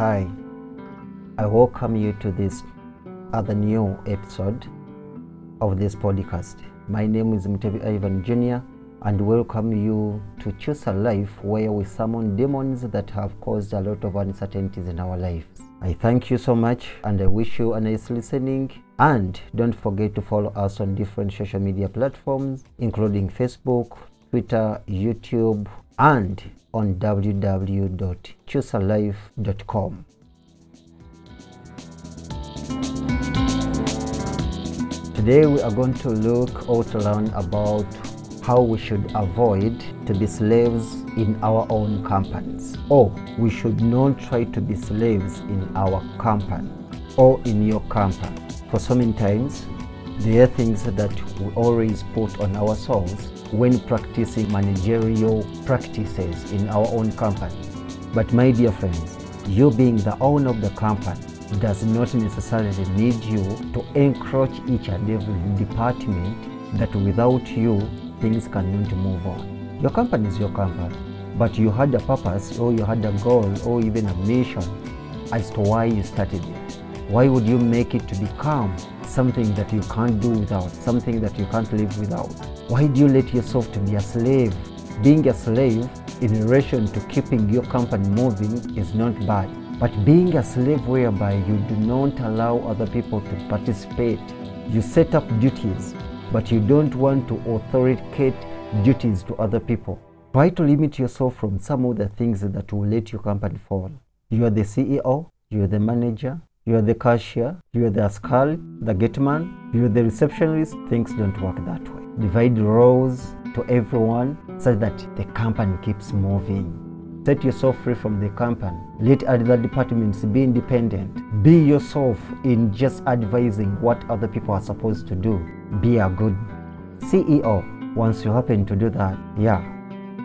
Hi, I welcome you to this other new episode of this podcast. My name is Mutebi Ivan Jr. and welcome you to Choose a Life where we summon demons that have caused a lot of uncertainties in our lives. I thank you so much and I wish you a nice listening. And don't forget to follow us on different social media platforms, including Facebook, Twitter, YouTube, and on www.choosealife.com. Today we are going to look or to learn about how we should avoid to be slaves in our own companies or we should not try to be slaves in our company or in your company. For so many times there are things that we always put on ourselves when practicing managerial practices in our own company. But my dear friends, you being the owner of the company does not necessarily need you to encroach each and every department that without you things cannot move on. Your company is your company, but you had a purpose or you had a goal or even a mission as to why you started it. Why would you make it to become something that you can't do without, something that you can't live without? Why do you let yourself to be a slave? Being a slave in relation to keeping your company moving is not bad. But being a slave whereby you do not allow other people to participate, you set up duties, but you don't want to authorizate duties to other people. Try to limit yourself from some of the things that will let your company fall. You are the CEO, you are the manager, you are the cashier, you are the askari, the gateman, you are the receptionist. Things don't work that way. Divide roles to everyone so that the company keeps moving. Set yourself free from the company. Let other departments be independent. Be yourself in just advising what other people are supposed to do. Be a good CEO. Once you happen to do that, yeah,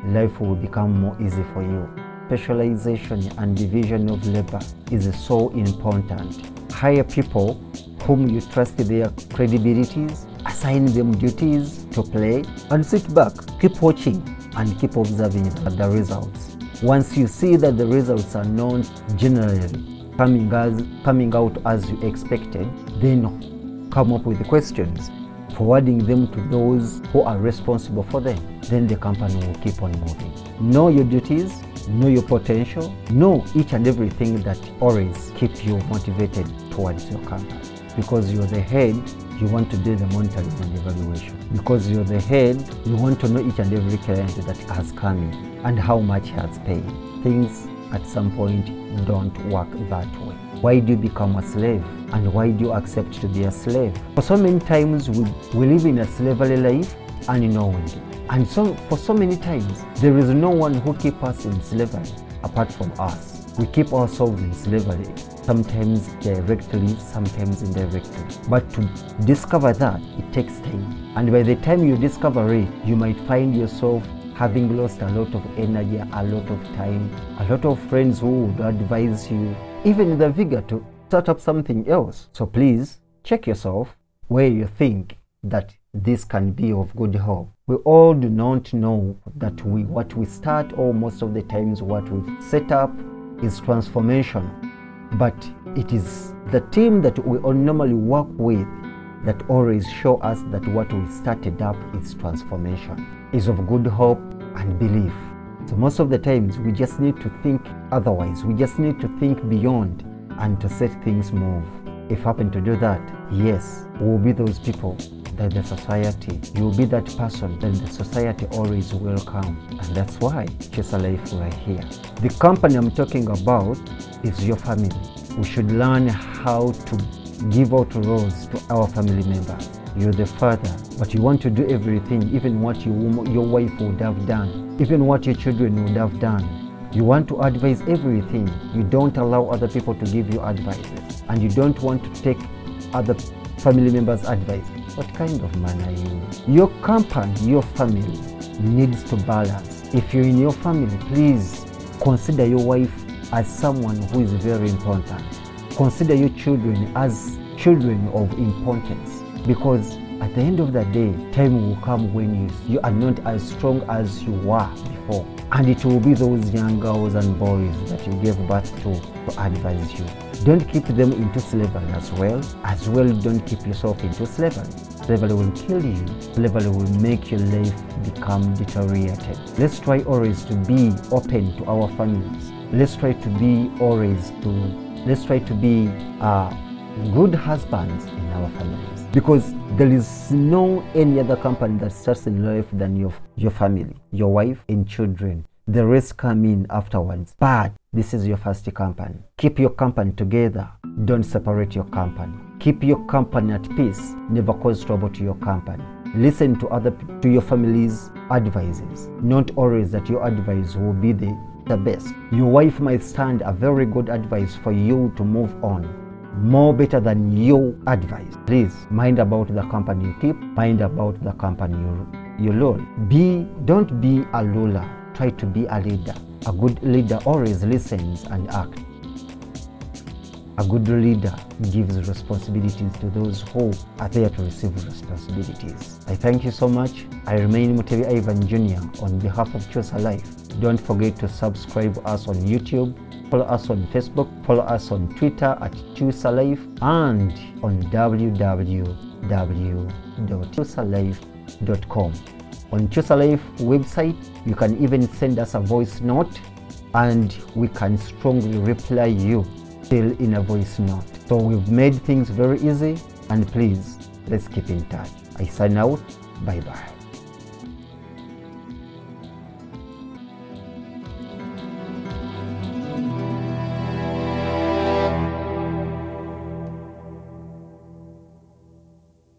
life will become more easy for you. Specialization and division of labor is so important. Hire people whom you trust their credibilities, assign them duties to play, and sit back. Keep watching and keep observing the results. Once you see that the results are not generally coming as coming out as you expected, then come up with questions, forwarding them to those who are responsible for them. Then the company will keep on moving. Know your duties, know your potential, know each and everything that always keep you motivated towards your company. Because you're the head, you want to do the monitoring and evaluation. Because you're the head, you want to know each and every client that has come in and how much he has paid. Things at some point don't work that way. Why do you become a slave? And why do you accept to be a slave? For so many times we, we live in a slavery life unknowingly. And so for so many times there is no one who keeps us in slavery apart from us. We keep ourselves in slavery, sometimes directly, sometimes indirectly. But to discover that, it takes time. And by the time you discover it, you might find yourself having lost a lot of energy, a lot of time, a lot of friends who would advise you, even the vigor to start up something else. So please check yourself where you think that this can be of good help. We all do not know that we what we start or most of the times what we set up is transformation. But it is the team that we all normally work with that always show us that what we started up is transformation, is of good hope and belief. So most of the times we just need to think otherwise. We just need to think beyond and to set things move. If happen to do that, yes, we will be those people that the society, you will be that person that the society always welcome. And that's why Choose a Life we are here. The company I'm talking about is your family. We should learn how to give out roles to our family members. You're the father, but you want to do everything, even what you, your wife would have done, even what your children would have done. You want to advise everything. You don't allow other people to give you advices, and you don't want to take other family members' advice. What kind of man are you? Your company, your family needs to balance. If you're in your family, please consider your wife as someone who is very important. Consider your children as children of importance because at the end of the day, time will come when you, you are not as strong as you were before. And it will be those young girls and boys that you gave birth to to advise you. Don't keep them into slavery as well. As well, don't keep yourself into slavery. Slavery will kill you. Slavery will make your life become deteriorated. Let's try always to be open to our families. Let's try to be always to let's try to be uh, good husbands in our families because there is no any other company that starts in life than your your family, your wife and children. The rest come in afterwards. But this is your first company. Keep your company together. Don't separate your company. Keep your company at peace. Never cause trouble to your company. Listen to other to your family's advices. Not always that your advice will be the, the best. Your wife might stand a very good advice for you to move on more better than your advice. Please mind about the company you keep, mind about the company you, you rule. Be don't be a ruler. Try to be a leader. A good leader always listens and acts. A good leader gives responsibilities to those who are there to receive responsibilities. I thank you so much. I remain Mutebi Ivan Jr. on behalf of Choose Life. Don't forget to subscribe us on YouTube, follow us on Facebook, follow us on Twitter at Choose Life, and on www.choosealife.com. On Choose Life website, you can even send us a voice note and we can strongly reply you still in a voice note. So we've made things very easy and please let's keep in touch. I sign out. Bye bye.